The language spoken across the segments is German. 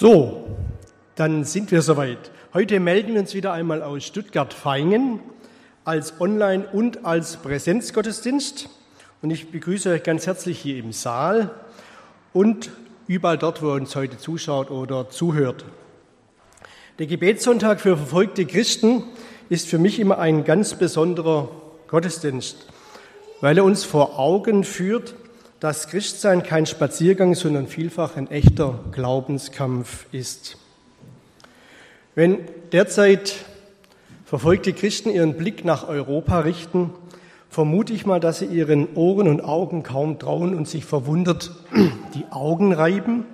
So, dann sind wir soweit. Heute melden wir uns wieder einmal aus Stuttgart-Feingen als Online- und als Präsenzgottesdienst. Und ich begrüße euch ganz herzlich hier im Saal und überall dort, wo ihr uns heute zuschaut oder zuhört. Der Gebetssonntag für verfolgte Christen ist für mich immer ein ganz besonderer Gottesdienst, weil er uns vor Augen führt, dass Christsein kein Spaziergang, sondern vielfach ein echter Glaubenskampf ist. Wenn derzeit verfolgte Christen ihren Blick nach Europa richten, vermute ich mal, dass sie ihren Ohren und Augen kaum trauen und sich verwundert die Augen reiben,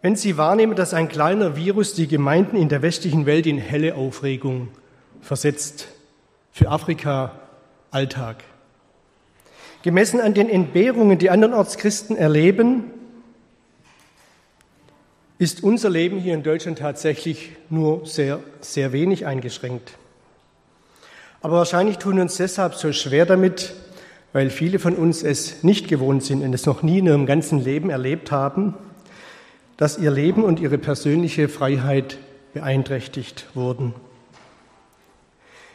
wenn sie wahrnehmen, dass ein kleiner Virus die Gemeinden in der westlichen Welt in helle Aufregung versetzt. Für Afrika Alltag. Gemessen an den Entbehrungen, die andernorts Christen erleben, ist unser Leben hier in Deutschland tatsächlich nur sehr, sehr wenig eingeschränkt. Aber wahrscheinlich tun wir uns deshalb so schwer damit, weil viele von uns es nicht gewohnt sind und es noch nie in ihrem ganzen Leben erlebt haben, dass ihr Leben und ihre persönliche Freiheit beeinträchtigt wurden.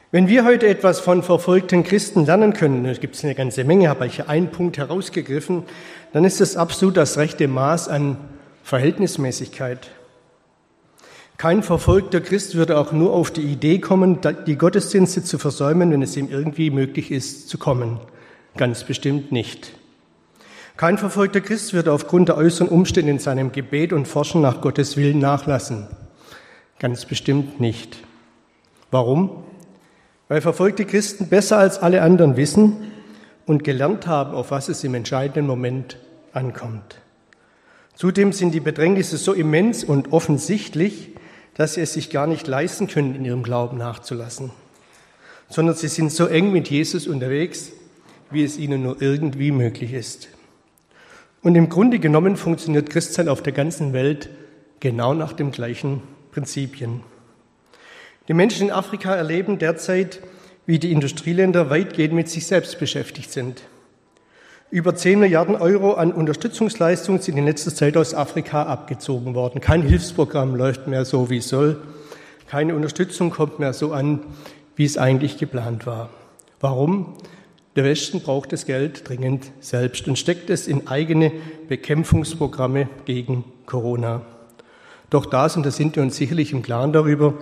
Wenn wir heute etwas von verfolgten Christen lernen können, da gibt es eine ganze Menge, habe ich hier einen Punkt herausgegriffen, dann ist es absolut das rechte Maß an Verhältnismäßigkeit. Kein verfolgter Christ würde auch nur auf die Idee kommen, die Gottesdienste zu versäumen, wenn es ihm irgendwie möglich ist, zu kommen. Ganz bestimmt nicht. Kein verfolgter Christ würde aufgrund der äußeren Umstände in seinem Gebet und Forschen nach Gottes Willen nachlassen. Ganz bestimmt nicht. Warum? Weil verfolgte Christen besser als alle anderen wissen und gelernt haben, auf was es im entscheidenden Moment ankommt. Zudem sind die Bedrängnisse so immens und offensichtlich, dass sie es sich gar nicht leisten können, in ihrem Glauben nachzulassen, sondern sie sind so eng mit Jesus unterwegs, wie es ihnen nur irgendwie möglich ist. Und im Grunde genommen funktioniert Christsein auf der ganzen Welt genau nach den gleichen Prinzipien. Die Menschen in Afrika erleben derzeit, wie die Industrieländer weitgehend mit sich selbst beschäftigt sind. Über 10 Milliarden Euro an Unterstützungsleistungen sind in letzter Zeit aus Afrika abgezogen worden. Kein Hilfsprogramm läuft mehr so, wie es soll. Keine Unterstützung kommt mehr so an, wie es eigentlich geplant war. Warum? Der Westen braucht das Geld dringend selbst und steckt es in eigene Bekämpfungsprogramme gegen Corona. Doch das, und da sind wir uns sicherlich im Klaren darüber,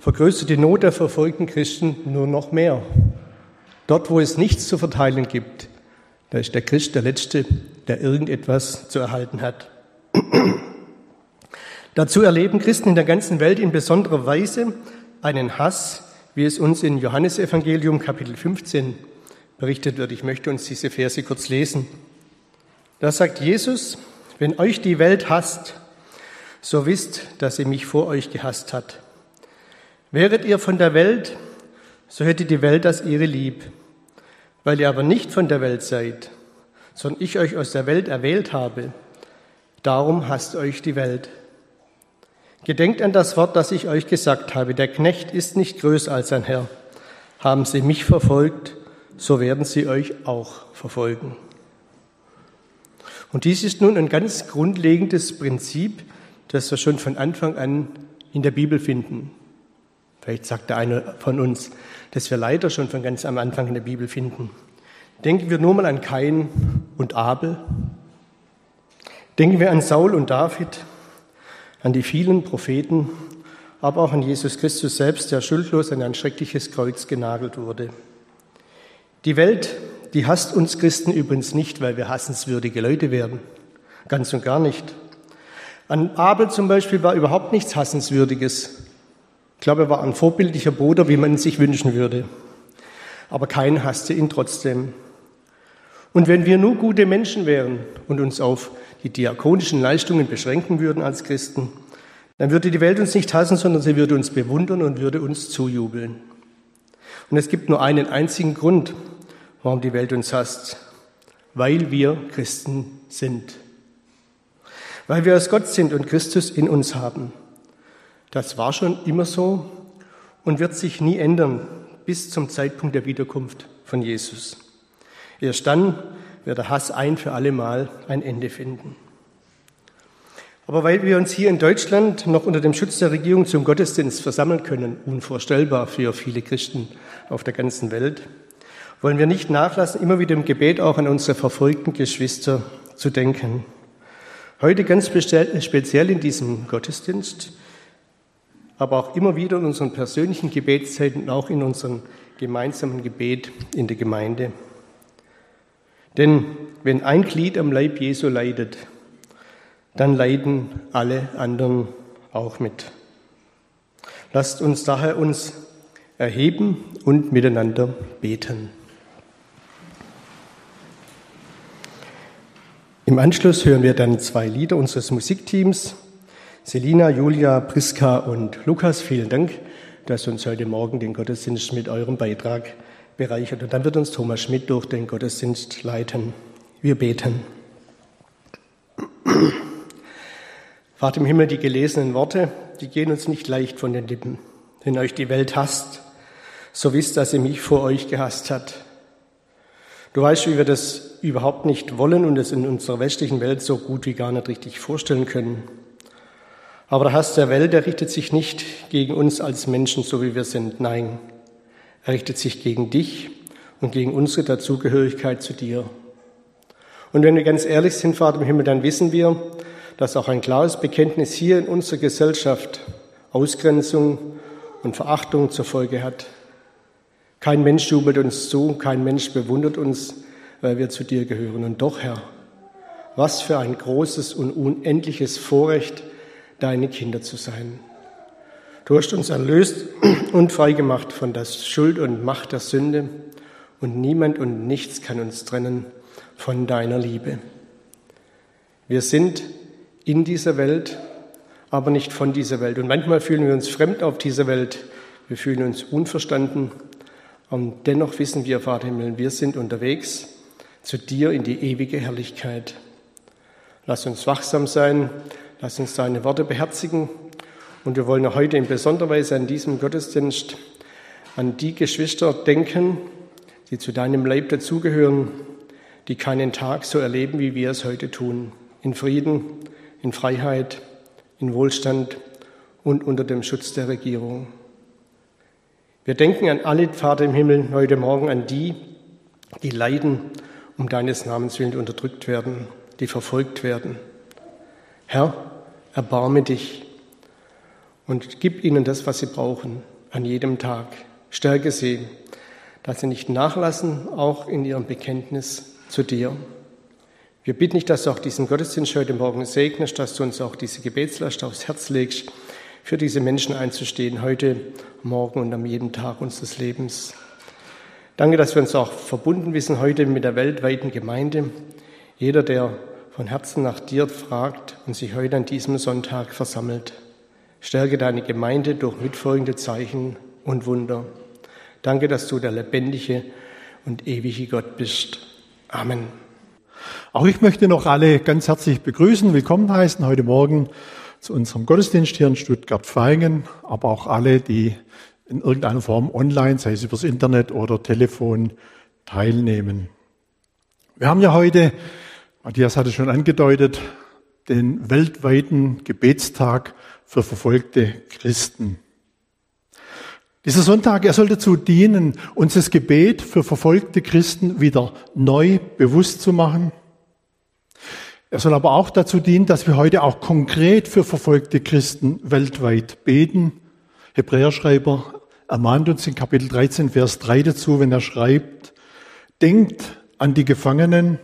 vergrößert die Not der verfolgten Christen nur noch mehr. Dort, wo es nichts zu verteilen gibt, da ist der Christ der Letzte, der irgendetwas zu erhalten hat. Dazu erleben Christen in der ganzen Welt in besonderer Weise einen Hass, wie es uns in Johannesevangelium Kapitel 15 berichtet wird. Ich möchte uns diese Verse kurz lesen. Da sagt Jesus, wenn euch die Welt hasst, so wisst, dass sie mich vor euch gehasst hat. Wäret ihr von der Welt, so hätte die Welt das ihre lieb. Weil ihr aber nicht von der Welt seid, sondern ich euch aus der Welt erwählt habe, darum hasst euch die Welt. Gedenkt an das Wort, das ich euch gesagt habe, der Knecht ist nicht größer als sein Herr. Haben sie mich verfolgt, so werden sie euch auch verfolgen. Und dies ist nun ein ganz grundlegendes Prinzip, das wir schon von Anfang an in der Bibel finden. Vielleicht sagt der eine von uns, dass wir leider schon von ganz am Anfang in der Bibel finden. Denken wir nur mal an Kain und Abel. Denken wir an Saul und David, an die vielen Propheten, aber auch an Jesus Christus selbst, der schuldlos an ein schreckliches Kreuz genagelt wurde. Die Welt, die hasst uns Christen übrigens nicht, weil wir hassenswürdige Leute werden. Ganz und gar nicht. An Abel zum Beispiel war überhaupt nichts Hassenswürdiges. Ich glaube, er war ein vorbildlicher Bruder, wie man sich wünschen würde. Aber kein hasste ihn trotzdem. Und wenn wir nur gute Menschen wären und uns auf die diakonischen Leistungen beschränken würden als Christen, dann würde die Welt uns nicht hassen, sondern sie würde uns bewundern und würde uns zujubeln. Und es gibt nur einen einzigen Grund, warum die Welt uns hasst, weil wir Christen sind. Weil wir aus Gott sind und Christus in uns haben. Das war schon immer so und wird sich nie ändern bis zum Zeitpunkt der Wiederkunft von Jesus. Erst dann wird der Hass ein für alle Mal ein Ende finden. Aber weil wir uns hier in Deutschland noch unter dem Schutz der Regierung zum Gottesdienst versammeln können, unvorstellbar für viele Christen auf der ganzen Welt, wollen wir nicht nachlassen, immer wieder im Gebet auch an unsere verfolgten Geschwister zu denken. Heute ganz speziell in diesem Gottesdienst, aber auch immer wieder in unseren persönlichen Gebetszeiten und auch in unserem gemeinsamen Gebet in der Gemeinde. Denn wenn ein Glied am Leib Jesu leidet, dann leiden alle anderen auch mit. Lasst uns daher uns erheben und miteinander beten. Im Anschluss hören wir dann zwei Lieder unseres Musikteams. Selina, Julia, Priska und Lukas, vielen Dank, dass ihr uns heute Morgen den Gottesdienst mit eurem Beitrag bereichert. Und dann wird uns Thomas Schmidt durch den Gottesdienst leiten. Wir beten. Vater im Himmel, die gelesenen Worte, die gehen uns nicht leicht von den Lippen. Wenn euch die Welt hasst, so wisst, dass sie mich vor euch gehasst hat. Du weißt, wie wir das überhaupt nicht wollen und es in unserer westlichen Welt so gut wie gar nicht richtig vorstellen können. Aber der Hass der Welt, der richtet sich nicht gegen uns als Menschen, so wie wir sind. Nein, er richtet sich gegen dich und gegen unsere Dazugehörigkeit zu dir. Und wenn wir ganz ehrlich sind, Vater im Himmel, dann wissen wir, dass auch ein klares Bekenntnis hier in unserer Gesellschaft Ausgrenzung und Verachtung zur Folge hat. Kein Mensch jubelt uns zu, kein Mensch bewundert uns, weil wir zu dir gehören. Und doch, Herr, was für ein großes und unendliches Vorrecht, deine Kinder zu sein. Du hast uns erlöst und freigemacht von der Schuld und Macht der Sünde und niemand und nichts kann uns trennen von deiner Liebe. Wir sind in dieser Welt, aber nicht von dieser Welt. Und manchmal fühlen wir uns fremd auf dieser Welt. Wir fühlen uns unverstanden und dennoch wissen wir, Vater Himmel, wir sind unterwegs zu dir in die ewige Herrlichkeit. Lass uns wachsam sein, lass uns deine Worte beherzigen. Und wir wollen heute in besonderer Weise an diesem Gottesdienst an die Geschwister denken, die zu deinem Leib dazugehören, die keinen Tag so erleben, wie wir es heute tun. In Frieden, in Freiheit, in Wohlstand und unter dem Schutz der Regierung. Wir denken an alle, Vater im Himmel, heute Morgen an die, die leiden, um deines Namens willen unterdrückt werden, die verfolgt werden. Herr, erbarme dich und gib ihnen das, was sie brauchen, an jedem Tag. Stärke sie, dass sie nicht nachlassen, auch in ihrem Bekenntnis zu dir. Wir bitten dich, dass du auch diesen Gottesdienst heute Morgen segnest, dass du uns auch diese Gebetslast aufs Herz legst, für diese Menschen einzustehen, heute, morgen und am jeden Tag unseres Lebens. Danke, dass wir uns auch verbunden wissen heute mit der weltweiten Gemeinde. Jeder, der von Herzen nach dir fragt und sich heute an diesem Sonntag versammelt. Stärke deine Gemeinde durch mitfolgende Zeichen und Wunder. Danke, dass du der lebendige und ewige Gott bist. Amen. Auch ich möchte noch alle ganz herzlich begrüßen, willkommen heißen heute Morgen zu unserem Gottesdienst hier in Stuttgart-Feingen, aber auch alle, die in irgendeiner Form online, sei es übers Internet oder Telefon, teilnehmen. Wir haben ja heute, Matthias hatte schon angedeutet, den weltweiten Gebetstag für verfolgte Christen. Dieser Sonntag, er soll dazu dienen, uns das Gebet für verfolgte Christen wieder neu bewusst zu machen er soll aber auch dazu dienen, dass wir heute auch konkret für verfolgte Christen weltweit beten. Hebräerschreiber ermahnt uns in Kapitel 13, Vers 3 dazu, wenn er schreibt, denkt an die Gefangenen,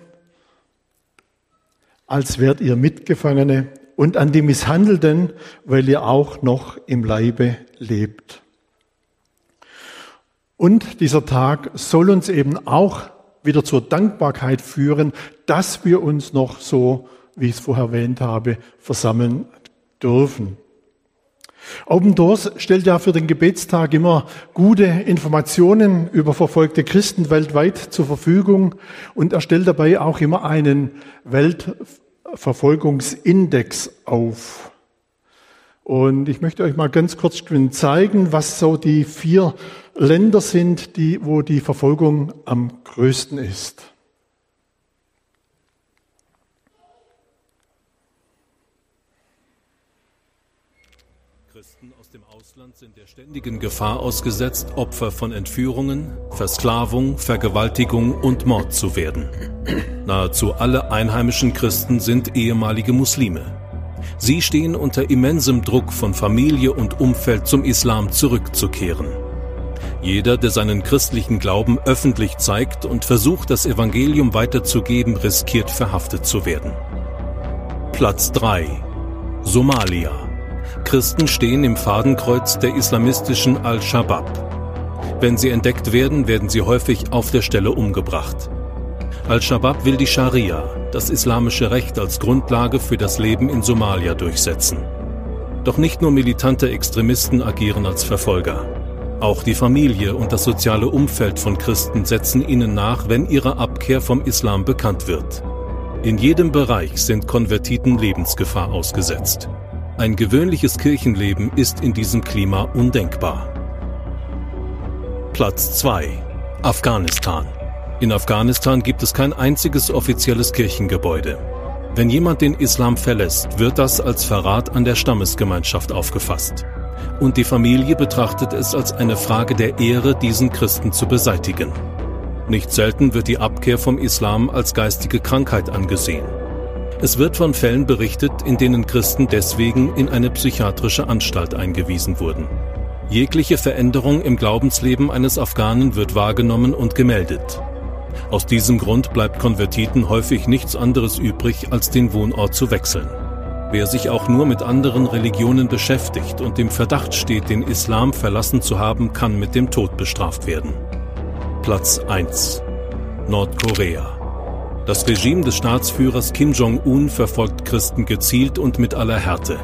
als wärt ihr Mitgefangene und an die Misshandelten, weil ihr auch noch im Leibe lebt. Und dieser Tag soll uns eben auch wieder zur Dankbarkeit führen, dass wir uns noch so, wie ich es vorher erwähnt habe, versammeln dürfen. Open Doors stellt ja für den Gebetstag immer gute Informationen über verfolgte Christen weltweit zur Verfügung und er stellt dabei auch immer einen Weltverfolgungsindex auf. Und ich möchte euch mal ganz kurz zeigen, was so die vier Länder sind, die, wo die Verfolgung am größten ist. Christen aus dem Ausland sind der ständigen Gefahr ausgesetzt, Opfer von Entführungen, Versklavung, Vergewaltigung und Mord zu werden. Nahezu alle einheimischen Christen sind ehemalige Muslime. Sie stehen unter immensem Druck von Familie und Umfeld zum Islam zurückzukehren. Jeder, der seinen christlichen Glauben öffentlich zeigt und versucht, das Evangelium weiterzugeben, riskiert verhaftet zu werden. Platz 3 Somalia Christen stehen im Fadenkreuz der islamistischen Al-Shabaab. Wenn sie entdeckt werden, werden sie häufig auf der Stelle umgebracht. Al-Shabaab will die Scharia, das islamische Recht als Grundlage für das Leben in Somalia durchsetzen. Doch nicht nur militante Extremisten agieren als Verfolger. Auch die Familie und das soziale Umfeld von Christen setzen ihnen nach, wenn ihre Abkehr vom Islam bekannt wird. In jedem Bereich sind Konvertiten Lebensgefahr ausgesetzt. Ein gewöhnliches Kirchenleben ist in diesem Klima undenkbar. Platz 2. Afghanistan. In Afghanistan gibt es kein einziges offizielles Kirchengebäude. Wenn jemand den Islam verlässt, wird das als Verrat an der Stammesgemeinschaft aufgefasst. Und die Familie betrachtet es als eine Frage der Ehre, diesen Christen zu beseitigen. Nicht selten wird die Abkehr vom Islam als geistige Krankheit angesehen. Es wird von Fällen berichtet, in denen Christen deswegen in eine psychiatrische Anstalt eingewiesen wurden. Jegliche Veränderung im Glaubensleben eines Afghanen wird wahrgenommen und gemeldet. Aus diesem Grund bleibt Konvertiten häufig nichts anderes übrig, als den Wohnort zu wechseln. Wer sich auch nur mit anderen Religionen beschäftigt und im Verdacht steht, den Islam verlassen zu haben, kann mit dem Tod bestraft werden. Platz 1 Nordkorea das Regime des Staatsführers Kim Jong-un verfolgt Christen gezielt und mit aller Härte.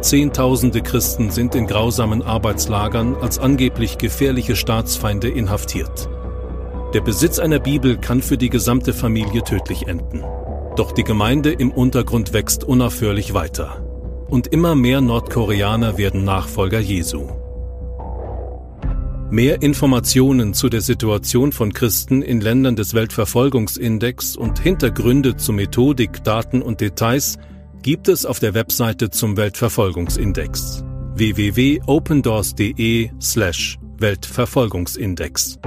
Zehntausende Christen sind in grausamen Arbeitslagern als angeblich gefährliche Staatsfeinde inhaftiert. Der Besitz einer Bibel kann für die gesamte Familie tödlich enden. Doch die Gemeinde im Untergrund wächst unaufhörlich weiter. Und immer mehr Nordkoreaner werden Nachfolger Jesu. Mehr Informationen zu der Situation von Christen in Ländern des Weltverfolgungsindex und Hintergründe zu Methodik, Daten und Details gibt es auf der Webseite zum Weltverfolgungsindex www.opendoors.de slash Weltverfolgungsindex.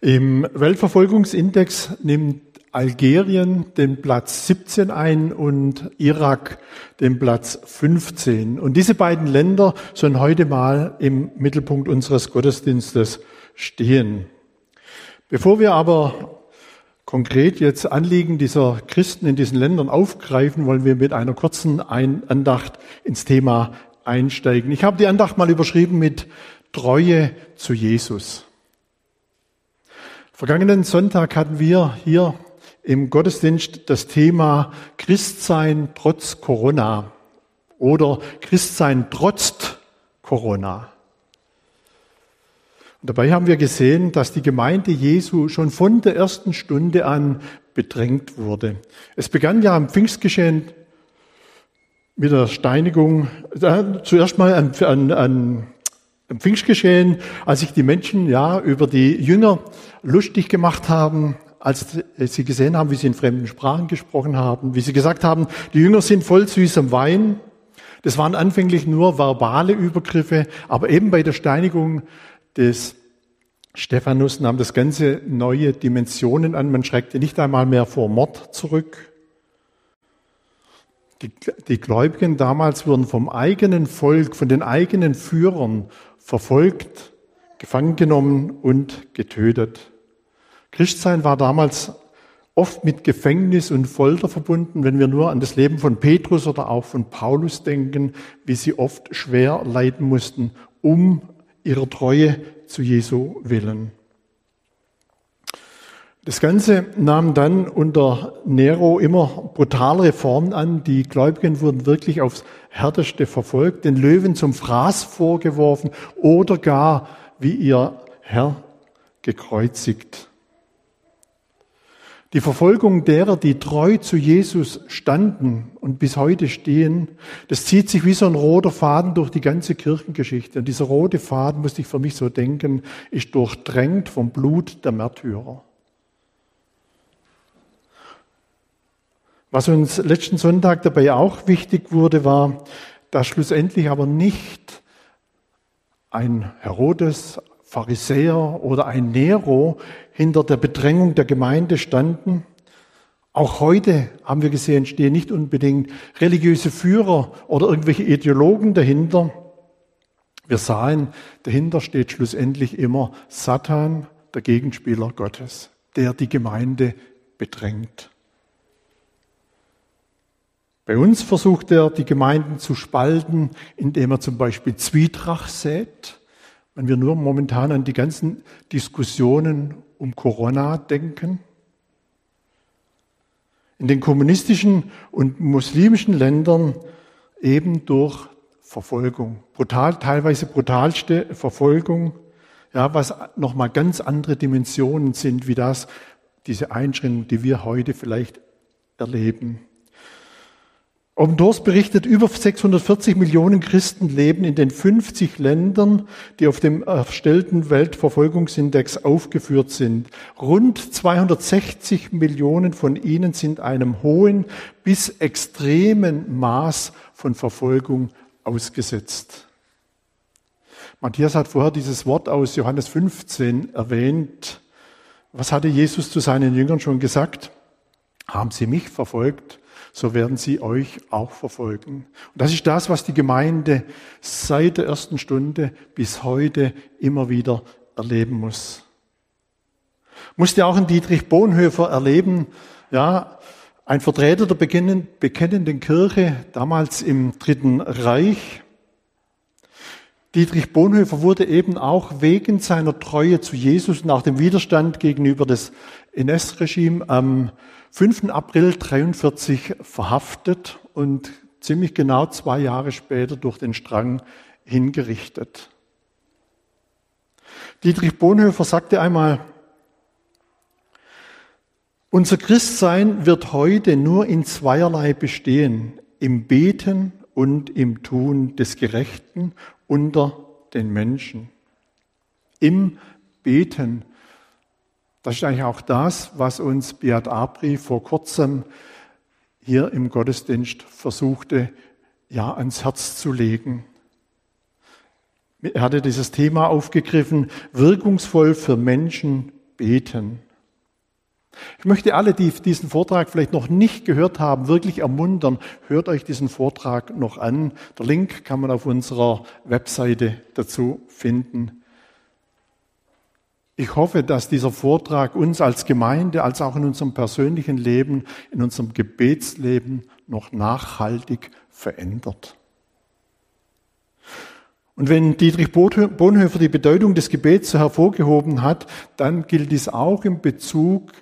Im Weltverfolgungsindex nimmt Algerien den Platz 17 ein und Irak den Platz 15. Und diese beiden Länder sollen heute mal im Mittelpunkt unseres Gottesdienstes stehen. Bevor wir aber konkret jetzt Anliegen dieser Christen in diesen Ländern aufgreifen, wollen wir mit einer kurzen Andacht ins Thema einsteigen. Ich habe die Andacht mal überschrieben mit Treue zu Jesus. Vergangenen Sonntag hatten wir hier im Gottesdienst das Thema Christsein trotz Corona oder Christsein trotz Corona. Und dabei haben wir gesehen, dass die Gemeinde Jesu schon von der ersten Stunde an bedrängt wurde. Es begann ja am Pfingstgeschehen mit der Steinigung, äh, zuerst mal an, an, an am Pfingstgeschehen, als sich die Menschen ja über die Jünger lustig gemacht haben, als sie gesehen haben, wie sie in fremden Sprachen gesprochen haben, wie sie gesagt haben, die Jünger sind voll süßem Wein. Das waren anfänglich nur verbale Übergriffe, aber eben bei der Steinigung des Stephanus nahm das Ganze neue Dimensionen an. Man schreckte nicht einmal mehr vor Mord zurück. Die, die Gläubigen damals wurden vom eigenen Volk, von den eigenen Führern verfolgt, gefangen genommen und getötet. Christsein war damals oft mit Gefängnis und Folter verbunden, wenn wir nur an das Leben von Petrus oder auch von Paulus denken, wie sie oft schwer leiden mussten, um ihrer Treue zu Jesu willen. Das Ganze nahm dann unter Nero immer brutalere Formen an. Die Gläubigen wurden wirklich aufs Härteste verfolgt, den Löwen zum Fraß vorgeworfen oder gar wie ihr Herr gekreuzigt. Die Verfolgung derer, die treu zu Jesus standen und bis heute stehen, das zieht sich wie so ein roter Faden durch die ganze Kirchengeschichte. Und dieser rote Faden, muss ich für mich so denken, ist durchdrängt vom Blut der Märtyrer. Was uns letzten Sonntag dabei auch wichtig wurde, war, dass schlussendlich aber nicht ein Herodes, Pharisäer oder ein Nero hinter der Bedrängung der Gemeinde standen. Auch heute haben wir gesehen, stehen nicht unbedingt religiöse Führer oder irgendwelche Ideologen dahinter. Wir sahen, dahinter steht schlussendlich immer Satan, der Gegenspieler Gottes, der die Gemeinde bedrängt. Bei uns versucht er, die Gemeinden zu spalten, indem er zum Beispiel Zwietracht sät. Wenn wir nur momentan an die ganzen Diskussionen um Corona denken. In den kommunistischen und muslimischen Ländern eben durch Verfolgung, brutal, teilweise brutalste Verfolgung, ja, was nochmal ganz andere Dimensionen sind, wie das, diese Einschränkungen, die wir heute vielleicht erleben. Open Doors berichtet, über 640 Millionen Christen leben in den 50 Ländern, die auf dem erstellten Weltverfolgungsindex aufgeführt sind. Rund 260 Millionen von ihnen sind einem hohen bis extremen Maß von Verfolgung ausgesetzt. Matthias hat vorher dieses Wort aus Johannes 15 erwähnt. Was hatte Jesus zu seinen Jüngern schon gesagt? Haben sie mich verfolgt? So werden sie euch auch verfolgen. Und das ist das, was die Gemeinde seit der ersten Stunde bis heute immer wieder erleben muss. Musste auch ein Dietrich Bonhoeffer erleben, ja, ein Vertreter der bekennenden Kirche, damals im Dritten Reich. Dietrich Bonhoeffer wurde eben auch wegen seiner Treue zu Jesus nach dem Widerstand gegenüber des NS-Regime am 5. April 43 verhaftet und ziemlich genau zwei Jahre später durch den Strang hingerichtet. Dietrich Bonhoeffer sagte einmal, unser Christsein wird heute nur in zweierlei bestehen, im Beten und im Tun des Gerechten unter den Menschen. Im Beten das ist eigentlich auch das, was uns Beat Abri vor kurzem hier im Gottesdienst versuchte, ja, ans Herz zu legen. Er hatte dieses Thema aufgegriffen, wirkungsvoll für Menschen beten. Ich möchte alle, die diesen Vortrag vielleicht noch nicht gehört haben, wirklich ermuntern, hört euch diesen Vortrag noch an. Der Link kann man auf unserer Webseite dazu finden. Ich hoffe, dass dieser Vortrag uns als Gemeinde, als auch in unserem persönlichen Leben, in unserem Gebetsleben noch nachhaltig verändert. Und wenn Dietrich Bonhoeffer die Bedeutung des Gebets so hervorgehoben hat, dann gilt dies auch im Bezug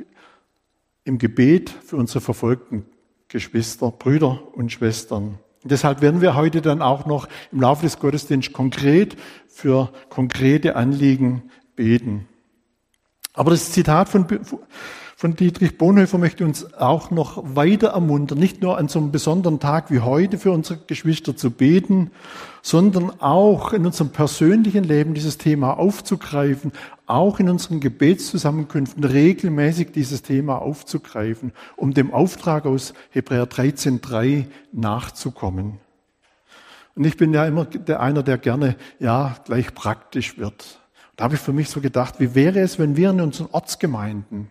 im Gebet für unsere verfolgten Geschwister, Brüder und Schwestern. Und deshalb werden wir heute dann auch noch im Laufe des Gottesdienstes konkret für konkrete Anliegen beten. Aber das Zitat von, von Dietrich Bonhoeffer möchte uns auch noch weiter ermuntern, nicht nur an so einem besonderen Tag wie heute für unsere Geschwister zu beten, sondern auch in unserem persönlichen Leben dieses Thema aufzugreifen, auch in unseren Gebetszusammenkünften regelmäßig dieses Thema aufzugreifen, um dem Auftrag aus Hebräer 13.3 nachzukommen. Und ich bin ja immer der einer, der gerne, ja, gleich praktisch wird. Da habe ich für mich so gedacht, wie wäre es, wenn wir in unseren Ortsgemeinden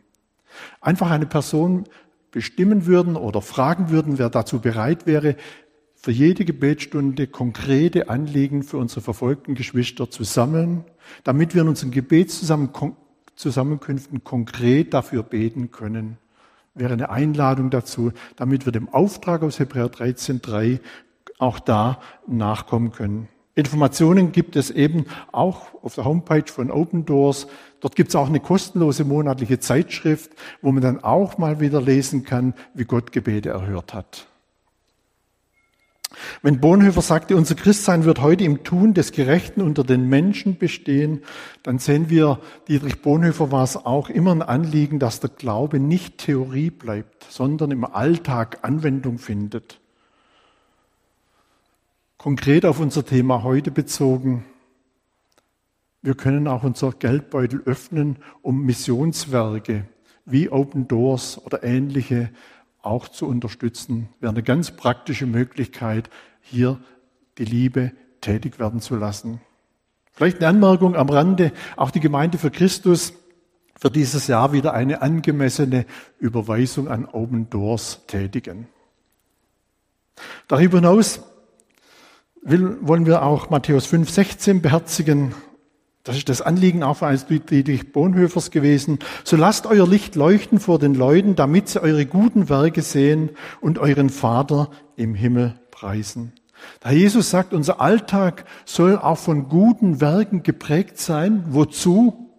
einfach eine Person bestimmen würden oder fragen würden, wer dazu bereit wäre, für jede Gebetsstunde konkrete Anliegen für unsere verfolgten Geschwister zu sammeln, damit wir in unseren Gebetszusammenkünften konkret dafür beten können. Wäre eine Einladung dazu, damit wir dem Auftrag aus Hebräer 13.3 auch da nachkommen können. Informationen gibt es eben auch auf der Homepage von Open Doors. Dort gibt es auch eine kostenlose monatliche Zeitschrift, wo man dann auch mal wieder lesen kann, wie Gott Gebete erhört hat. Wenn Bonhoeffer sagte, unser Christsein wird heute im Tun des Gerechten unter den Menschen bestehen, dann sehen wir, Dietrich Bonhoeffer war es auch immer ein Anliegen, dass der Glaube nicht Theorie bleibt, sondern im Alltag Anwendung findet. Konkret auf unser Thema heute bezogen. Wir können auch unser Geldbeutel öffnen, um Missionswerke wie Open Doors oder ähnliche auch zu unterstützen. Wäre eine ganz praktische Möglichkeit, hier die Liebe tätig werden zu lassen. Vielleicht eine Anmerkung am Rande. Auch die Gemeinde für Christus für dieses Jahr wieder eine angemessene Überweisung an Open Doors tätigen. Darüber hinaus will, wollen wir auch Matthäus 5, 16 beherzigen. Das ist das Anliegen auch eines Dietrich Bonhoeffers gewesen. So lasst euer Licht leuchten vor den Leuten, damit sie eure guten Werke sehen und euren Vater im Himmel preisen. Da Jesus sagt, unser Alltag soll auch von guten Werken geprägt sein. Wozu?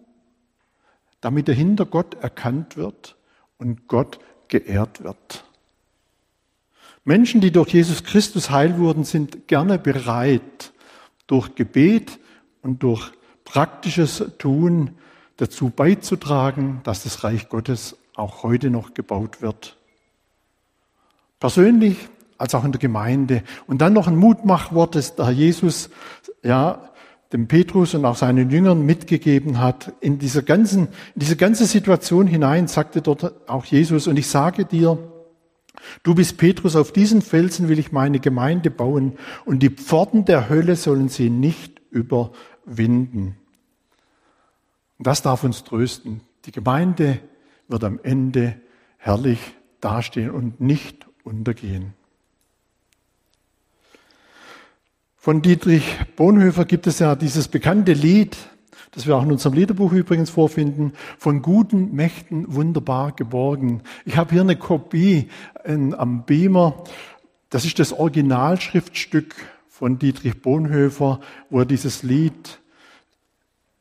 Damit dahinter Gott erkannt wird und Gott geehrt wird. Menschen, die durch Jesus Christus heil wurden, sind gerne bereit, durch Gebet und durch praktisches Tun dazu beizutragen, dass das Reich Gottes auch heute noch gebaut wird. Persönlich als auch in der Gemeinde. Und dann noch ein Mutmachwort, das der Jesus ja, dem Petrus und auch seinen Jüngern mitgegeben hat. In dieser ganzen, in diese ganze Situation hinein sagte dort auch Jesus, und ich sage dir, Du bist Petrus, auf diesen Felsen will ich meine Gemeinde bauen und die Pforten der Hölle sollen sie nicht überwinden. Das darf uns trösten. Die Gemeinde wird am Ende herrlich dastehen und nicht untergehen. Von Dietrich Bonhoeffer gibt es ja dieses bekannte Lied, das wir auch in unserem Liederbuch übrigens vorfinden, von guten Mächten wunderbar geborgen. Ich habe hier eine Kopie in, am Beamer. Das ist das Originalschriftstück von Dietrich Bonhoeffer, wo er dieses Lied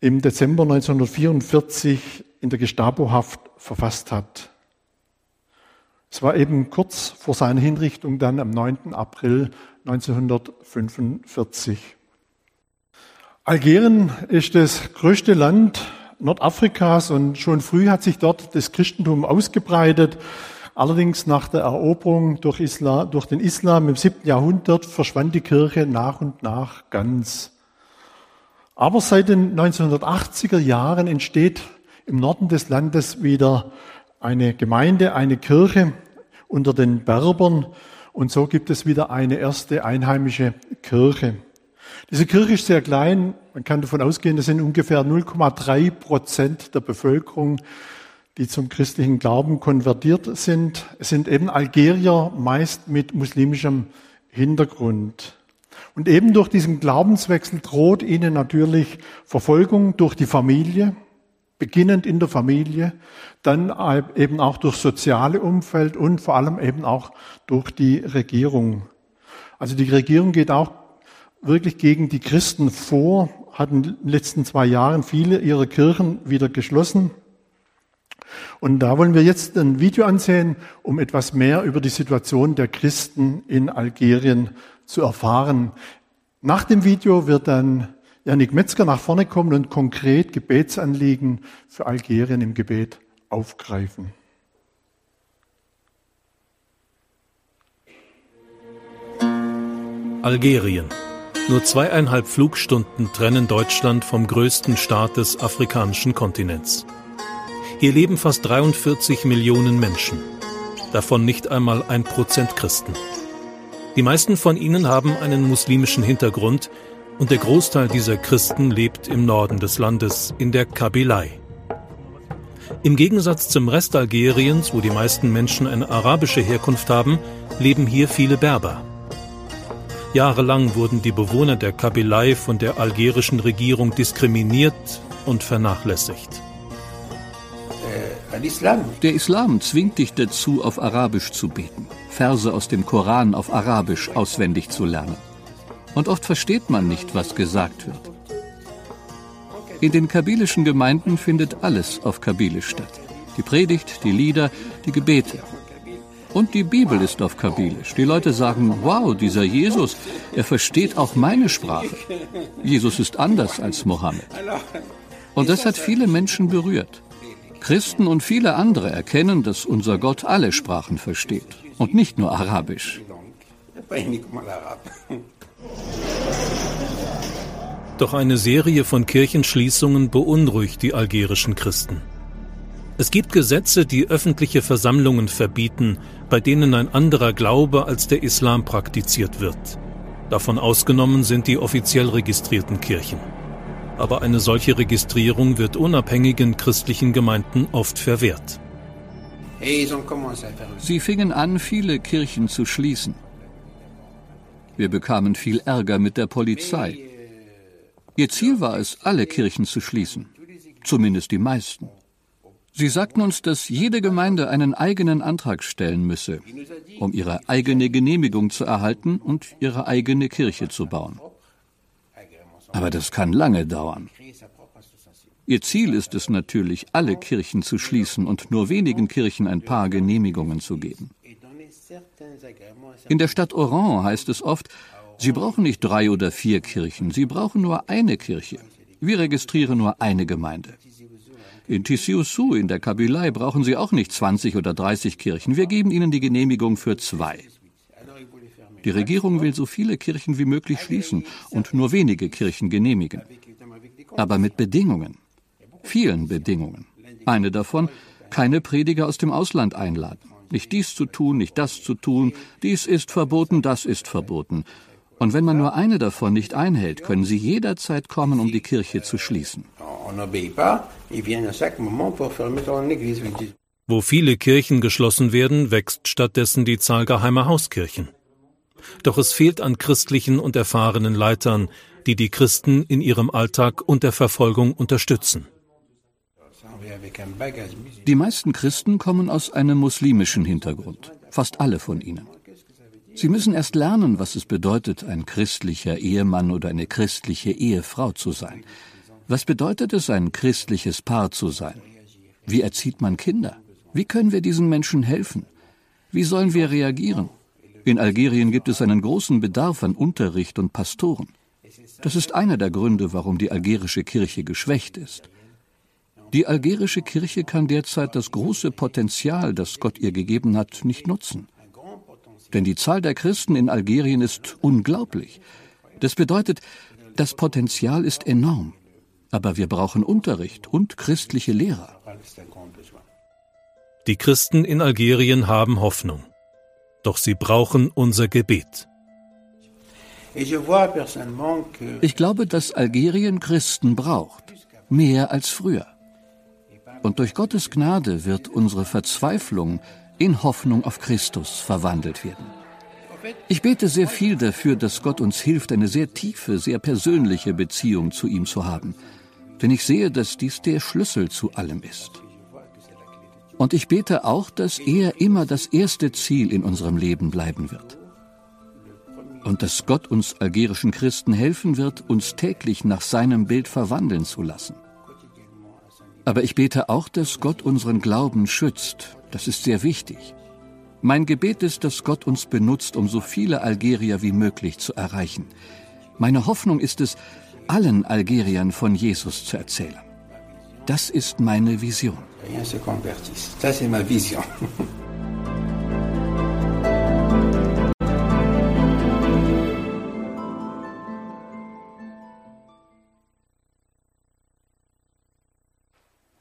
im Dezember 1944 in der Gestapohaft verfasst hat. Es war eben kurz vor seiner Hinrichtung dann am 9. April 1945. Algerien ist das größte Land Nordafrikas und schon früh hat sich dort das Christentum ausgebreitet. Allerdings nach der Eroberung durch, Islam, durch den Islam im siebten Jahrhundert verschwand die Kirche nach und nach ganz. Aber seit den 1980er Jahren entsteht im Norden des Landes wieder eine Gemeinde, eine Kirche unter den Berbern und so gibt es wieder eine erste einheimische Kirche. Diese Kirche ist sehr klein. Man kann davon ausgehen, das sind ungefähr 0,3 Prozent der Bevölkerung, die zum christlichen Glauben konvertiert sind. Es sind eben Algerier, meist mit muslimischem Hintergrund. Und eben durch diesen Glaubenswechsel droht ihnen natürlich Verfolgung durch die Familie, beginnend in der Familie, dann eben auch durch soziale Umfeld und vor allem eben auch durch die Regierung. Also die Regierung geht auch wirklich gegen die Christen vor, hatten in den letzten zwei Jahren viele ihrer Kirchen wieder geschlossen. Und da wollen wir jetzt ein Video ansehen, um etwas mehr über die Situation der Christen in Algerien zu erfahren. Nach dem Video wird dann Janik Metzger nach vorne kommen und konkret Gebetsanliegen für Algerien im Gebet aufgreifen. Algerien. Nur zweieinhalb Flugstunden trennen Deutschland vom größten Staat des afrikanischen Kontinents. Hier leben fast 43 Millionen Menschen, davon nicht einmal ein Prozent Christen. Die meisten von ihnen haben einen muslimischen Hintergrund und der Großteil dieser Christen lebt im Norden des Landes, in der Kabylei. Im Gegensatz zum Rest Algeriens, wo die meisten Menschen eine arabische Herkunft haben, leben hier viele Berber. Jahrelang wurden die Bewohner der Kabylei von der algerischen Regierung diskriminiert und vernachlässigt. Der Islam zwingt dich dazu, auf Arabisch zu beten, Verse aus dem Koran auf Arabisch auswendig zu lernen. Und oft versteht man nicht, was gesagt wird. In den kabylischen Gemeinden findet alles auf Kabylisch statt. Die Predigt, die Lieder, die Gebete. Und die Bibel ist auf Kabylisch. Die Leute sagen, wow, dieser Jesus, er versteht auch meine Sprache. Jesus ist anders als Mohammed. Und das hat viele Menschen berührt. Christen und viele andere erkennen, dass unser Gott alle Sprachen versteht und nicht nur Arabisch. Doch eine Serie von Kirchenschließungen beunruhigt die algerischen Christen. Es gibt Gesetze, die öffentliche Versammlungen verbieten, bei denen ein anderer Glaube als der Islam praktiziert wird. Davon ausgenommen sind die offiziell registrierten Kirchen. Aber eine solche Registrierung wird unabhängigen christlichen Gemeinden oft verwehrt. Sie fingen an, viele Kirchen zu schließen. Wir bekamen viel Ärger mit der Polizei. Ihr Ziel war es, alle Kirchen zu schließen, zumindest die meisten. Sie sagten uns, dass jede Gemeinde einen eigenen Antrag stellen müsse, um ihre eigene Genehmigung zu erhalten und ihre eigene Kirche zu bauen. Aber das kann lange dauern. Ihr Ziel ist es natürlich, alle Kirchen zu schließen und nur wenigen Kirchen ein paar Genehmigungen zu geben. In der Stadt Oran heißt es oft, Sie brauchen nicht drei oder vier Kirchen, Sie brauchen nur eine Kirche. Wir registrieren nur eine Gemeinde. In Tissioussou in der Kabylei brauchen Sie auch nicht 20 oder 30 Kirchen. Wir geben Ihnen die Genehmigung für zwei. Die Regierung will so viele Kirchen wie möglich schließen und nur wenige Kirchen genehmigen. Aber mit Bedingungen. Vielen Bedingungen. Eine davon, keine Prediger aus dem Ausland einladen. Nicht dies zu tun, nicht das zu tun. Dies ist verboten, das ist verboten. Und wenn man nur eine davon nicht einhält, können sie jederzeit kommen, um die Kirche zu schließen. Wo viele Kirchen geschlossen werden, wächst stattdessen die Zahl geheimer Hauskirchen. Doch es fehlt an christlichen und erfahrenen Leitern, die die Christen in ihrem Alltag und der Verfolgung unterstützen. Die meisten Christen kommen aus einem muslimischen Hintergrund, fast alle von ihnen. Sie müssen erst lernen, was es bedeutet, ein christlicher Ehemann oder eine christliche Ehefrau zu sein. Was bedeutet es, ein christliches Paar zu sein? Wie erzieht man Kinder? Wie können wir diesen Menschen helfen? Wie sollen wir reagieren? In Algerien gibt es einen großen Bedarf an Unterricht und Pastoren. Das ist einer der Gründe, warum die algerische Kirche geschwächt ist. Die algerische Kirche kann derzeit das große Potenzial, das Gott ihr gegeben hat, nicht nutzen. Denn die Zahl der Christen in Algerien ist unglaublich. Das bedeutet, das Potenzial ist enorm. Aber wir brauchen Unterricht und christliche Lehrer. Die Christen in Algerien haben Hoffnung. Doch sie brauchen unser Gebet. Ich glaube, dass Algerien Christen braucht. Mehr als früher. Und durch Gottes Gnade wird unsere Verzweiflung in Hoffnung auf Christus verwandelt werden. Ich bete sehr viel dafür, dass Gott uns hilft, eine sehr tiefe, sehr persönliche Beziehung zu ihm zu haben. Denn ich sehe, dass dies der Schlüssel zu allem ist. Und ich bete auch, dass er immer das erste Ziel in unserem Leben bleiben wird. Und dass Gott uns algerischen Christen helfen wird, uns täglich nach seinem Bild verwandeln zu lassen. Aber ich bete auch, dass Gott unseren Glauben schützt. Das ist sehr wichtig. Mein Gebet ist, dass Gott uns benutzt, um so viele Algerier wie möglich zu erreichen. Meine Hoffnung ist es, allen Algeriern von Jesus zu erzählen. Das ist meine Vision. Das ist meine Vision.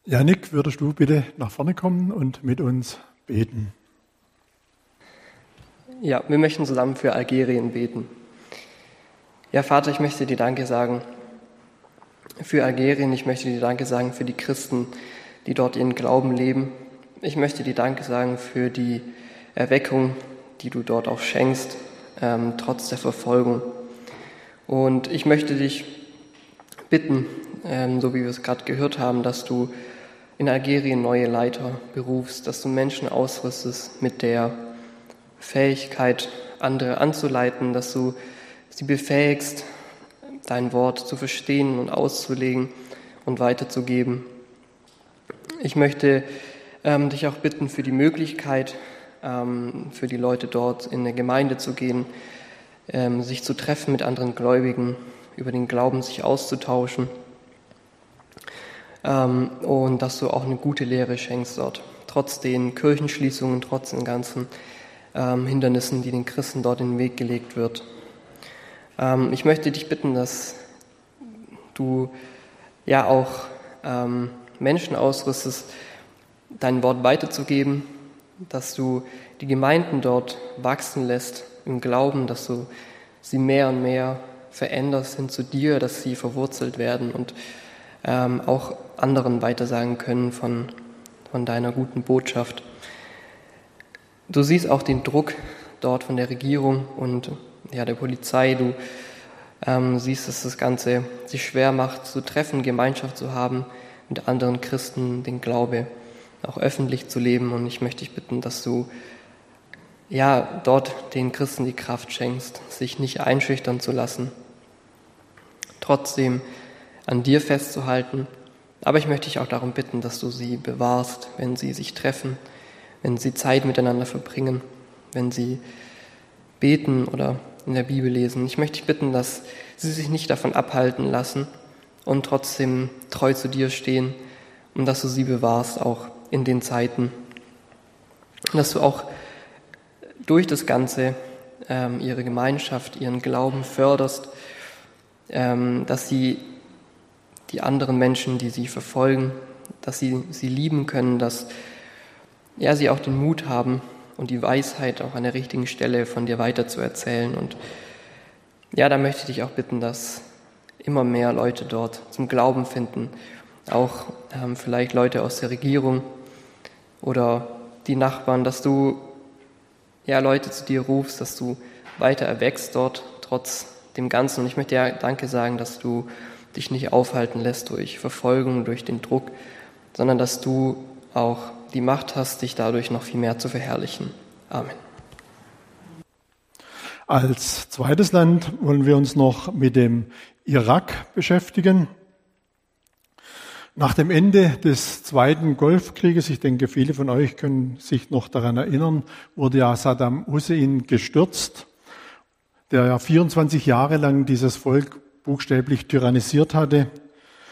Janik, würdest du bitte nach vorne kommen und mit uns beten? Ja, wir möchten zusammen für Algerien beten. Ja, Vater, ich möchte dir Danke sagen für Algerien. Ich möchte dir Danke sagen für die Christen, die dort ihren Glauben leben. Ich möchte dir Danke sagen für die Erweckung, die du dort auch schenkst, ähm, trotz der Verfolgung. Und ich möchte dich bitten, ähm, so wie wir es gerade gehört haben, dass du in Algerien neue Leiter berufst, dass du Menschen ausrüstest mit der Fähigkeit, andere anzuleiten, dass du sie befähigst, dein Wort zu verstehen und auszulegen und weiterzugeben. Ich möchte ähm, dich auch bitten für die Möglichkeit, ähm, für die Leute dort in eine Gemeinde zu gehen, ähm, sich zu treffen mit anderen Gläubigen, über den Glauben sich auszutauschen ähm, und dass du auch eine gute Lehre schenkst dort, trotz den Kirchenschließungen, trotz den ganzen ähm, Hindernissen, die den Christen dort in den Weg gelegt wird. Ähm, ich möchte dich bitten, dass du ja auch ähm, Menschen ausrüstest, dein Wort weiterzugeben, dass du die Gemeinden dort wachsen lässt im Glauben, dass du sie mehr und mehr veränderst hin zu dir, dass sie verwurzelt werden und ähm, auch anderen weitersagen können von, von deiner guten Botschaft. Du siehst auch den Druck dort von der Regierung und ja, der Polizei. Du ähm, siehst, dass das Ganze sich schwer macht, zu treffen, Gemeinschaft zu haben, mit anderen Christen den Glaube auch öffentlich zu leben. Und ich möchte dich bitten, dass du ja dort den Christen die Kraft schenkst, sich nicht einschüchtern zu lassen, trotzdem an dir festzuhalten. Aber ich möchte dich auch darum bitten, dass du sie bewahrst, wenn sie sich treffen, wenn sie Zeit miteinander verbringen, wenn sie beten oder in der Bibel lesen. Ich möchte dich bitten, dass sie sich nicht davon abhalten lassen und trotzdem treu zu dir stehen und dass du sie bewahrst, auch in den Zeiten. Dass du auch durch das Ganze ähm, ihre Gemeinschaft, ihren Glauben förderst, ähm, dass sie die anderen Menschen, die sie verfolgen, dass sie sie lieben können, dass ja, sie auch den Mut haben und die Weisheit auch an der richtigen Stelle von dir weiterzuerzählen. Und ja, da möchte ich dich auch bitten, dass immer mehr Leute dort zum Glauben finden, auch ähm, vielleicht Leute aus der Regierung oder die Nachbarn, dass du ja Leute zu dir rufst, dass du weiter erwächst dort trotz dem Ganzen. Und ich möchte dir Danke sagen, dass du dich nicht aufhalten lässt durch Verfolgung, durch den Druck, sondern dass du auch die Macht hast, dich dadurch noch viel mehr zu verherrlichen. Amen. Als zweites Land wollen wir uns noch mit dem Irak beschäftigen. Nach dem Ende des Zweiten Golfkrieges, ich denke, viele von euch können sich noch daran erinnern, wurde ja Saddam Hussein gestürzt, der ja 24 Jahre lang dieses Volk buchstäblich tyrannisiert hatte.